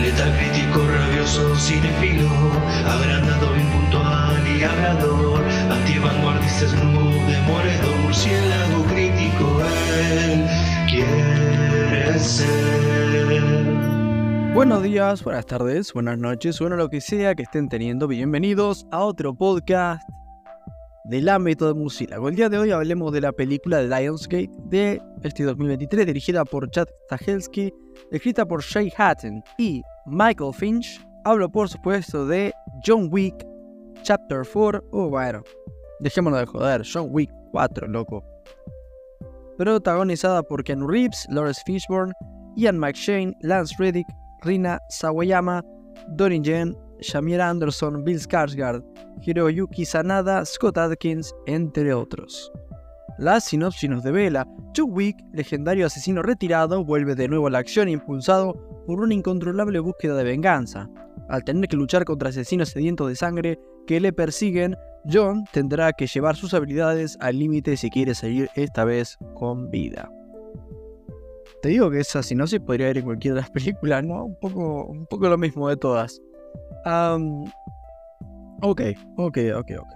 Letal crítico, rabioso, cinefilo, agrandado, impuntual y hablador, antivanguardista, snoop, demoledor, murciélago crítico, él quiere ser. Buenos días, buenas tardes, buenas noches, bueno lo que sea que estén teniendo, bienvenidos a otro podcast del ámbito de Murciélago. El día de hoy hablemos de la película Lionsgate de este 2023, dirigida por Chad Stahelski, escrita por Shay Hatton y Michael Finch. Hablo por supuesto de John Wick Chapter 4, o bueno, dejémonos de joder, John Wick 4, loco. Protagonizada por Ken Reeves, Lawrence Fishburne, Ian McShane, Lance Reddick, Rina Sawayama, Donnie Yen, Shamir Anderson, Bill Skarsgård, Hiroyuki Sanada, Scott Adkins, entre otros. La sinopsis nos devela, John Wick, legendario asesino retirado, vuelve de nuevo a la acción impulsado por una incontrolable búsqueda de venganza. Al tener que luchar contra asesinos sedientos de sangre que le persiguen, John tendrá que llevar sus habilidades al límite si quiere salir esta vez con vida. Te digo que esa sinopsis podría ir en cualquiera de las películas, ¿no? Un poco, un poco lo mismo de todas. Ok, ok, ok, ok.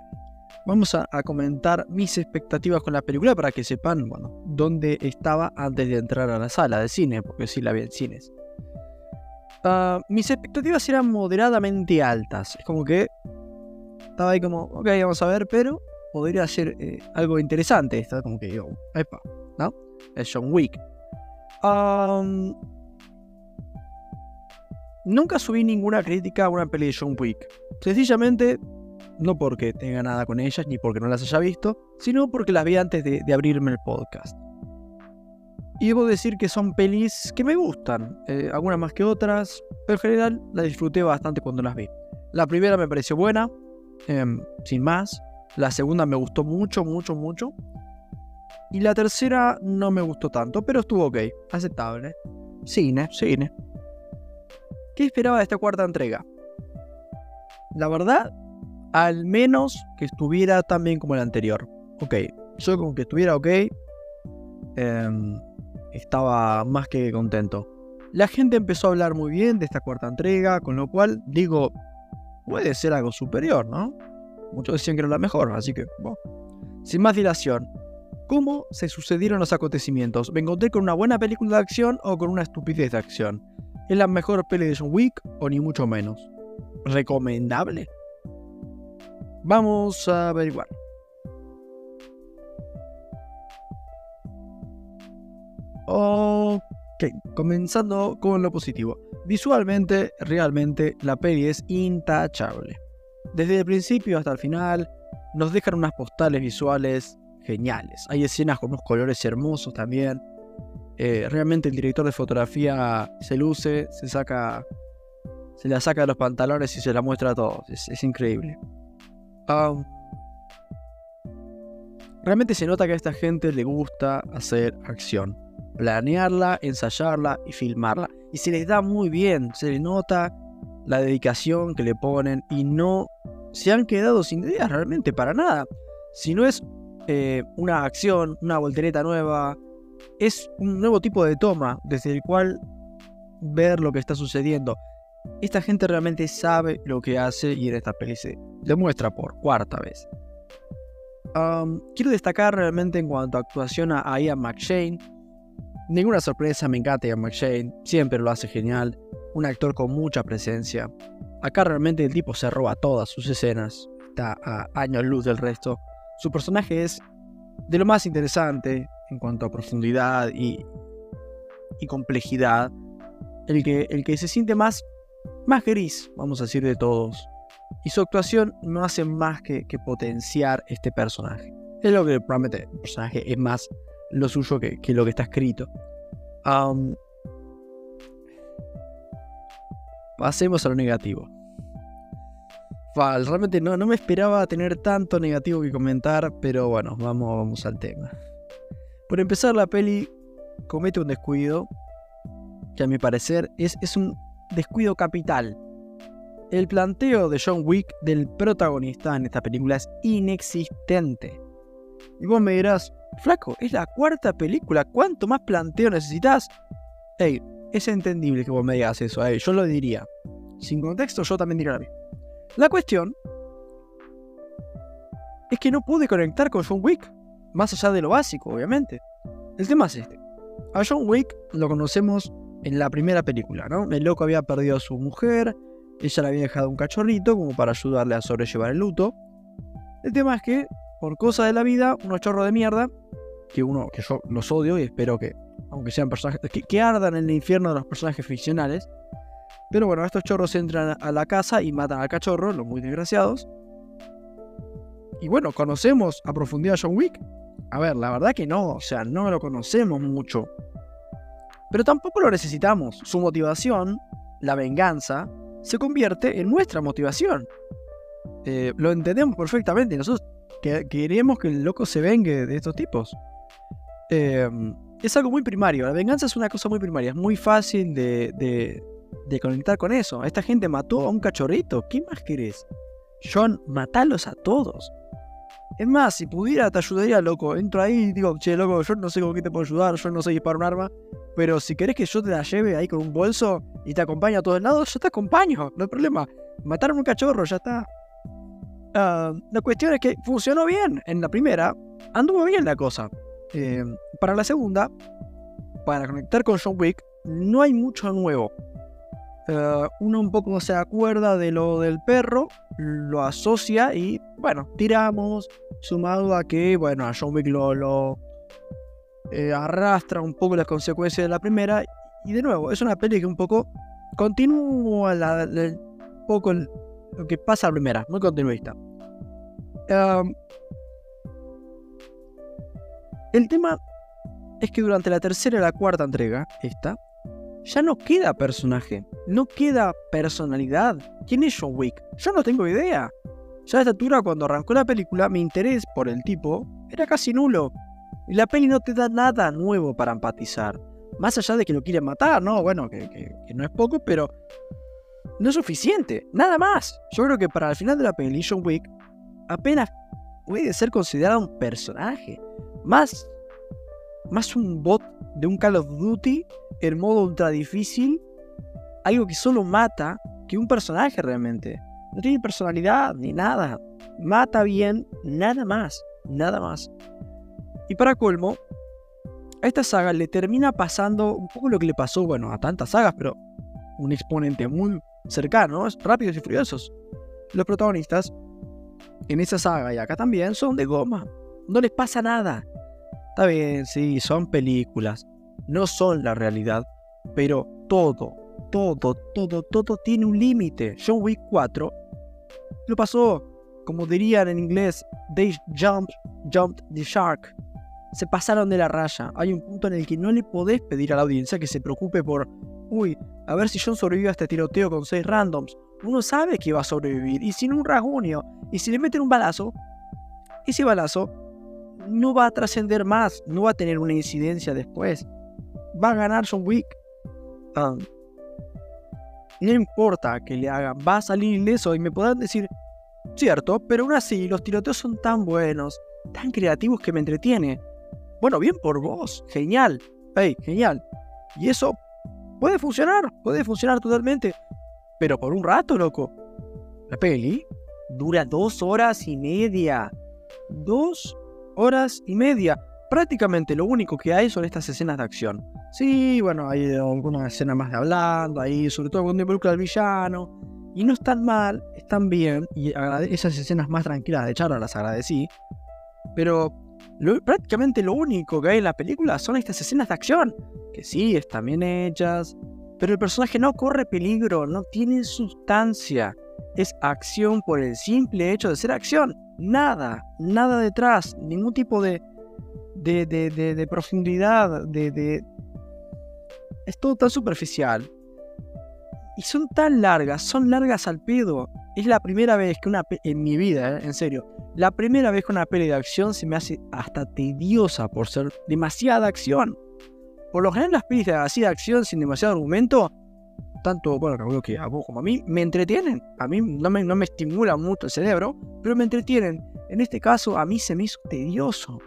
Vamos a, comentar mis expectativas con la película para que sepan, bueno, dónde estaba antes de entrar a la sala de cine, porque sí la vi en cines. Ah, mis expectativas eran moderadamente altas. Es como que estaba ahí como, ok, vamos a ver, pero podría ser eh, algo interesante. Está como que, yo, epa, ¿no? Es John Wick. Nunca subí ninguna crítica a una peli de John Wick. Sencillamente, no porque tenga nada con ellas ni porque no las haya visto, sino porque las vi antes de, abrirme el podcast. Y debo decir que son pelis que me gustan, eh, algunas más que otras, pero en general las disfruté bastante cuando las vi. La primera me pareció buena, em, sin más. La segunda me gustó mucho, mucho, mucho. Y la tercera no me gustó tanto, pero estuvo ok, aceptable. Cine, cine. ¿Qué esperaba de esta cuarta entrega? La verdad, al menos que estuviera tan bien como la anterior. Ok, yo con que estuviera ok, em, estaba más que contento. La gente empezó a hablar muy bien de esta cuarta entrega, con lo cual digo, puede ser algo superior, ¿no? Muchos decían que era la mejor, así que, bueno. Sin más dilación, ¿Cómo se sucedieron los acontecimientos? ¿Me encontré con una buena película de acción o con una estupidez de acción? ¿Es la mejor peli de John Wick o ni mucho menos? ¿Recomendable? Vamos a averiguar. Ok, comenzando con lo positivo. Visualmente, realmente, la peli es intachable. Desde el principio hasta el final, nos dejan unas postales visuales geniales. Hay escenas con unos colores hermosos también. Eh, realmente el director de fotografía se luce, se saca, se la saca de los pantalones y se la muestra a todos. Es, increíble. realmente se nota que a esta gente le gusta hacer acción. Planearla, ensayarla y filmarla. Y se les da muy bien, se le nota la dedicación que le ponen y no se han quedado sin ideas realmente para nada. Si no es eh, una acción, una voltereta nueva. Es un nuevo tipo de toma desde el cual ver lo que está sucediendo. Esta gente realmente sabe lo que hace y en esta peli se demuestra por cuarta vez. quiero destacar realmente en cuanto a actuación a Ian McShane. Ninguna sorpresa, me encanta Ian McShane, siempre lo hace genial. Un actor con mucha presencia. Acá realmente el tipo se roba todas sus escenas. Está a años luz del resto. Su personaje es de lo más interesante en cuanto a profundidad y, complejidad. El que, se siente más, gris, vamos a decir, de todos. Y su actuación no hace más que, potenciar este personaje. Es lo que promete el personaje es más lo suyo que, lo que está escrito. pasemos a lo negativo realmente no, me esperaba tener tanto negativo que comentar, pero bueno, vamos al tema. Por empezar, la peli comete un descuido, que a mi parecer es, un descuido capital. El planteo de John Wick del protagonista en esta película es inexistente. Y vos me dirás, flaco, es la cuarta película, ¿cuánto más planteo necesitas? Hey, es entendible que vos me digas eso. Yo lo diría. Sin contexto, yo también diría lo mismo. La cuestión es que no pude conectar con John Wick. Más allá de lo básico, obviamente. El tema es este. A John Wick lo conocemos en la primera película, ¿no? El loco había perdido a su mujer, ella le había dejado un cachorrito como para ayudarle a sobrellevar el luto. El tema es que, por cosa de la vida, unos chorros de mierda, que uno, que yo los odio y espero que, aunque sean personajes, que, ardan en el infierno de los personajes ficcionales. Pero bueno, estos chorros entran a la casa y matan al cachorro, los muy desgraciados. Y bueno, ¿conocemos a profundidad a John Wick? A ver, la verdad que no, o sea, no lo conocemos mucho. Pero tampoco lo necesitamos. Su motivación, la venganza, se convierte en nuestra motivación. Eh, lo entendemos perfectamente. Nosotros queremos que el loco se vengue de estos tipos. Em, es algo muy primario. La venganza es una cosa muy primaria. Es muy fácil de, de, conectar con eso. Esta gente mató a un cachorrito. ¿Qué más querés? John, matalos a todos. Es más, si pudiera te ayudaría, loco. Entro ahí y digo, che, loco, yo no sé con te puedo ayudar, yo no sé disparar un arma. Pero si querés que yo te la lleve ahí con un bolso y te acompañe a todos lados, yo te acompaño, no hay problema. Mataron un cachorro, ya está. Ah, la cuestión es que funcionó bien en la primera, anduvo bien la cosa. Eh, para la segunda, para conectar con John Wick, no hay mucho nuevo. Eh, uno un poco se acuerda de lo del perro, lo asocia y bueno, tiramos, sumado a que, bueno, a John Wick lo, eh, arrastra un poco las consecuencias de la primera. Y de nuevo, es una peli que un poco continúa la, poco lo que pasa a la primera, muy continuista. el tema es que durante la tercera y la cuarta entrega, esta, ya no queda personaje, no queda personalidad. ¿Quién es John Wick? Yo no tengo idea. Ya a esta altura, cuando arrancó la película, mi interés por el tipo era casi nulo. Y la peli no te da nada nuevo para empatizar. Más allá de que lo quieren matar, ¿no? Bueno, que, no es poco, pero no es suficiente. Nada más. Yo creo que para el final de la peli, John Wick apenas puede ser considerado un personaje. Más, más un bot de un Call of Duty en modo ultra difícil. Algo que solo mata que un personaje realmente. No tiene personalidad ni nada. Mata bien, nada más. Nada más. Y para colmo, a esta saga le termina pasando un poco lo que le pasó, bueno, a tantas sagas, pero un exponente muy cercano, Rápidos y Furiosos. Los protagonistas en esa saga y acá también son de goma. No les pasa nada. Está bien, sí, son películas. No son la realidad. Pero todo, todo, todo, todo tiene un límite. John Wick 4 lo pasó, como dirían en inglés, they jumped, jumped the shark se pasaron de la raya. Hay un punto en el que no le podés pedir a la audiencia que se preocupe por, uy, a ver si John sobrevive a este tiroteo con seis randoms. Uno sabe que va a sobrevivir, y sin un rasguño, y si le meten un balazo, ese balazo no va a trascender más, no va a tener una incidencia después. Va a ganar John Wick. Ah, no importa que le hagan, va a salir ileso y me podrán decir, cierto, pero aún así los tiroteos son tan buenos, tan creativos que me entretiene. Bueno, bien por vos, genial. Hey, genial. Y eso puede funcionar, puede funcionar totalmente. Pero por un rato, loco. La peli dura dos horas y media. Dos horas y media. Prácticamente lo único que hay son estas escenas de acción. Sí, bueno, hay algunas escenas más de hablando, ahí, sobre todo cuando involucra al villano. Y no están mal, están bien. Y esas escenas más tranquilas de Charo las agradecí. Pero prácticamente lo único que hay en la película son estas escenas de acción, que sí, están bien hechas, pero el personaje no corre peligro, no tiene sustancia. Es acción por el simple hecho de ser acción. Nada, nada detrás, ningún tipo de, de, de, profundidad, de... Es todo tan superficial. Y son tan largas, son largas al pedo. Es la primera vez que una... En mi vida, eh, en serio la primera vez que una peli de acción se me hace hasta tediosa por ser demasiada acción. Por lo general las pelis así de acción sin demasiado argumento, tanto, bueno, que a vos como a mí, me entretienen. A mí no me, no me estimula mucho el cerebro, pero me entretienen. En este caso, a mí se me hizo tedioso.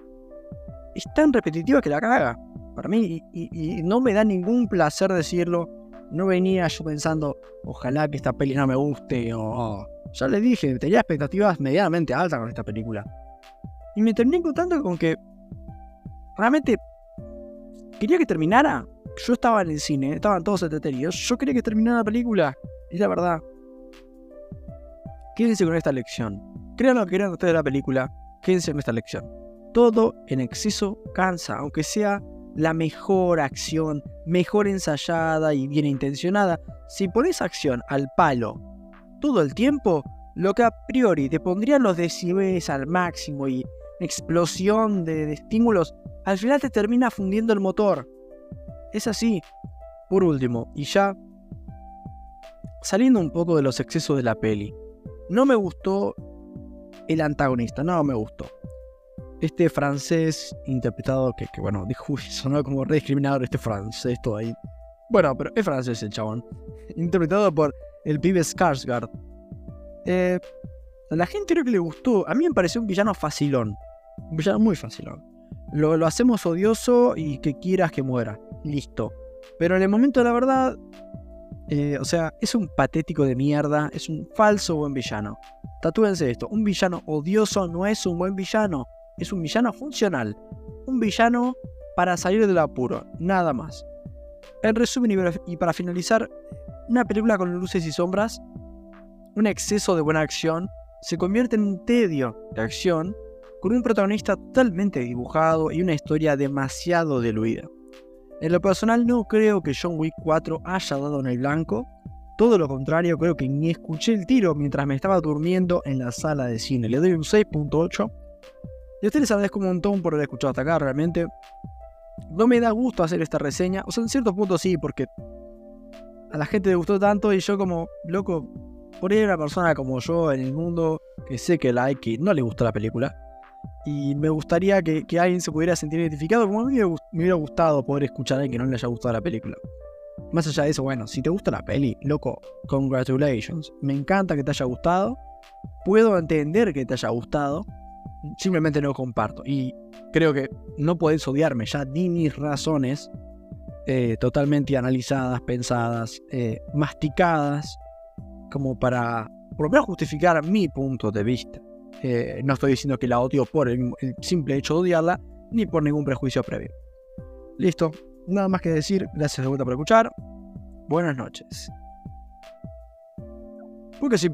Es tan repetitiva que la caga. Para mí, y, no me da ningún placer decirlo. No venía yo pensando, ojalá que esta peli no me guste, o. ya le dije, tenía expectativas medianamente altas con esta película. Y me terminé encontrando con que. Realmente. Quería que terminara. Yo estaba en el cine, estaban todos entretenidos. Yo quería que terminara la película. Es la verdad. Quédense con esta lección. Crean lo que quieran ustedes de la película. Quédense con esta lección. Todo en exceso cansa, aunque sea la mejor acción, mejor ensayada y bien intencionada. Si pones acción al palo todo el tiempo, lo que a priori te pondría los decibeles al máximo y explosión de, estímulos, al final te termina fundiendo el motor. Es así. Por último, y ya saliendo un poco de los excesos de la peli, no me gustó el antagonista, no me gustó este francés interpretado, que, bueno, dijo, sonó como re discriminador este francés todo ahí. Bueno, pero es francés el chabón. Interpretado por el pibe Skarsgård. Eh, a la gente creo que le gustó. A mí me pareció un villano facilón. Un villano muy facilón. Lo, lo hacemos odioso y que quieras que muera. Listo. Pero en el momento de la verdad, eh, o sea, es un patético de mierda, es un falso buen villano. Tatúense esto, un villano odioso no es un buen villano es un villano funcional. Un villano para salir del apuro, nada más. En resumen y para finalizar, una película con luces y sombras, un exceso de buena acción, se convierte en un tedio de acción con un protagonista totalmente dibujado y una historia demasiado diluida. En lo personal no creo que John Wick 4 haya dado en el blanco, todo lo contrario, creo que ni escuché el tiro mientras me estaba durmiendo en la sala de cine. Le doy un 6.8 y a ustedes les agradezco un montón por haber escuchado hasta acá, realmente. No me da gusto hacer esta reseña. O sea, en cierto punto sí, porque a la gente le gustó tanto y yo como, loco, por ahí una persona como yo en el mundo que sé que la hay que no le gustó la película. Y me gustaría que, alguien se pudiera sentir identificado como a mí me, hubiera gustado poder escuchar a alguien que no le haya gustado la película. Más allá de eso, bueno, si te gusta la peli, loco, congratulations. Me encanta que te haya gustado. Puedo entender que te haya gustado simplemente no comparto. Y creo que no podéis odiarme, ya di mis razones eh, totalmente analizadas, pensadas, eh, masticadas, como para por lo menos justificar mi punto de vista. Eh, no estoy diciendo que la odio por el, simple hecho de odiarla, ni por ningún prejuicio previo. Listo, nada más que decir, gracias de vuelta por escuchar. Buenas noches. Porque si